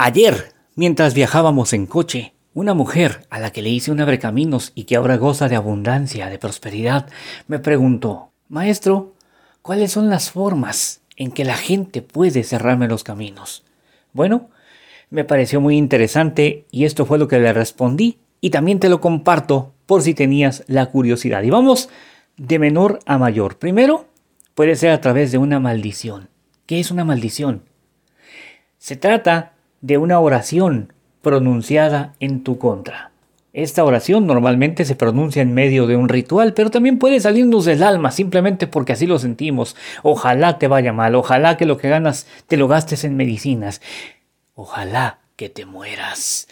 Ayer, mientras viajábamos en coche, una mujer a la que le hice un abrecaminos y que ahora goza de abundancia, de prosperidad, me preguntó, Maestro, ¿cuáles son las formas en que la gente puede cerrarme los caminos? Bueno, me pareció muy interesante y esto fue lo que le respondí y también te lo comparto por si tenías la curiosidad. Y vamos de menor a mayor. Primero, puede ser a través de una maldición. ¿Qué es una maldición? Se trata de una oración pronunciada en tu contra. Esta oración normalmente se pronuncia en medio de un ritual, pero también puede salirnos del alma simplemente porque así lo sentimos. Ojalá te vaya mal, ojalá que lo que ganas te lo gastes en medicinas, ojalá que te mueras.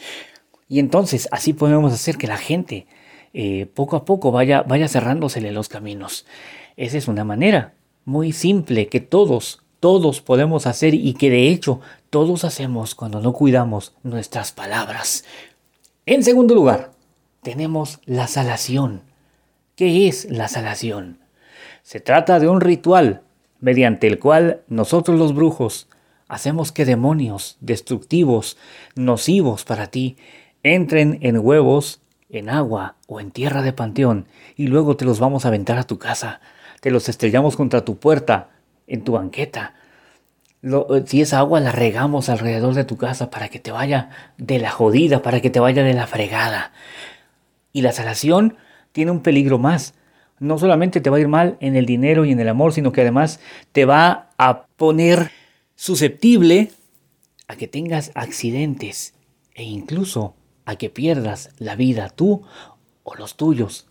Y entonces así podemos hacer que la gente eh, poco a poco vaya, vaya cerrándosele los caminos. Esa es una manera muy simple que todos todos podemos hacer y que de hecho todos hacemos cuando no cuidamos nuestras palabras. En segundo lugar, tenemos la salación. ¿Qué es la salación? Se trata de un ritual mediante el cual nosotros los brujos hacemos que demonios destructivos, nocivos para ti, entren en huevos, en agua o en tierra de panteón y luego te los vamos a aventar a tu casa, te los estrellamos contra tu puerta, en tu banqueta. Eh, si esa agua la regamos alrededor de tu casa para que te vaya de la jodida, para que te vaya de la fregada. Y la salación tiene un peligro más. No solamente te va a ir mal en el dinero y en el amor, sino que además te va a poner susceptible a que tengas accidentes e incluso a que pierdas la vida tú o los tuyos.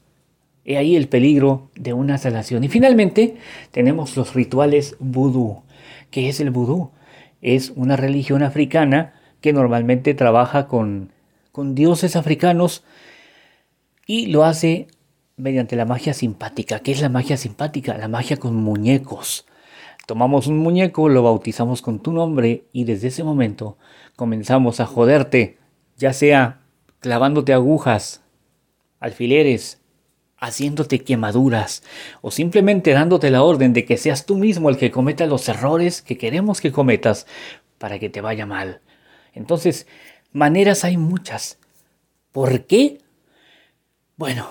He ahí el peligro de una salación. Y finalmente tenemos los rituales vudú. ¿Qué es el vudú? Es una religión africana que normalmente trabaja con, con dioses africanos y lo hace mediante la magia simpática. ¿Qué es la magia simpática? La magia con muñecos. Tomamos un muñeco, lo bautizamos con tu nombre y desde ese momento comenzamos a joderte, ya sea clavándote agujas, alfileres, haciéndote quemaduras o simplemente dándote la orden de que seas tú mismo el que cometa los errores que queremos que cometas para que te vaya mal. Entonces, maneras hay muchas. ¿Por qué? Bueno,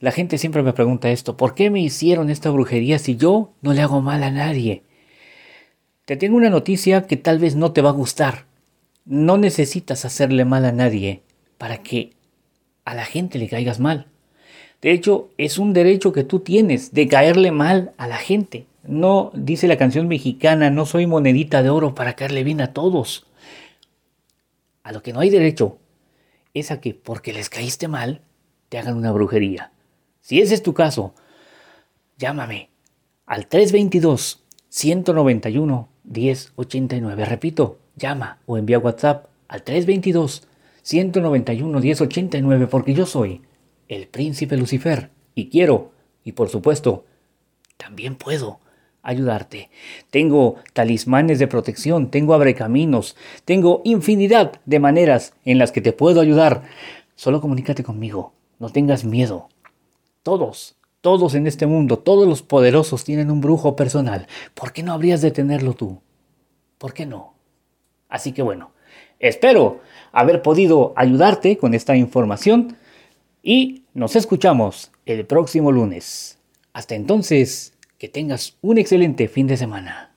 la gente siempre me pregunta esto, ¿por qué me hicieron esta brujería si yo no le hago mal a nadie? Te tengo una noticia que tal vez no te va a gustar. No necesitas hacerle mal a nadie para que a la gente le caigas mal. De hecho, es un derecho que tú tienes de caerle mal a la gente. No, dice la canción mexicana, no soy monedita de oro para caerle bien a todos. A lo que no hay derecho es a que porque les caíste mal, te hagan una brujería. Si ese es tu caso, llámame al 322 191 1089. Repito, llama o envía WhatsApp al 322 191 1089 porque yo soy el príncipe Lucifer, y quiero, y por supuesto, también puedo ayudarte. Tengo talismanes de protección, tengo abrecaminos, tengo infinidad de maneras en las que te puedo ayudar. Solo comunícate conmigo, no tengas miedo. Todos, todos en este mundo, todos los poderosos tienen un brujo personal. ¿Por qué no habrías de tenerlo tú? ¿Por qué no? Así que bueno, espero haber podido ayudarte con esta información y nos escuchamos el próximo lunes. Hasta entonces, que tengas un excelente fin de semana.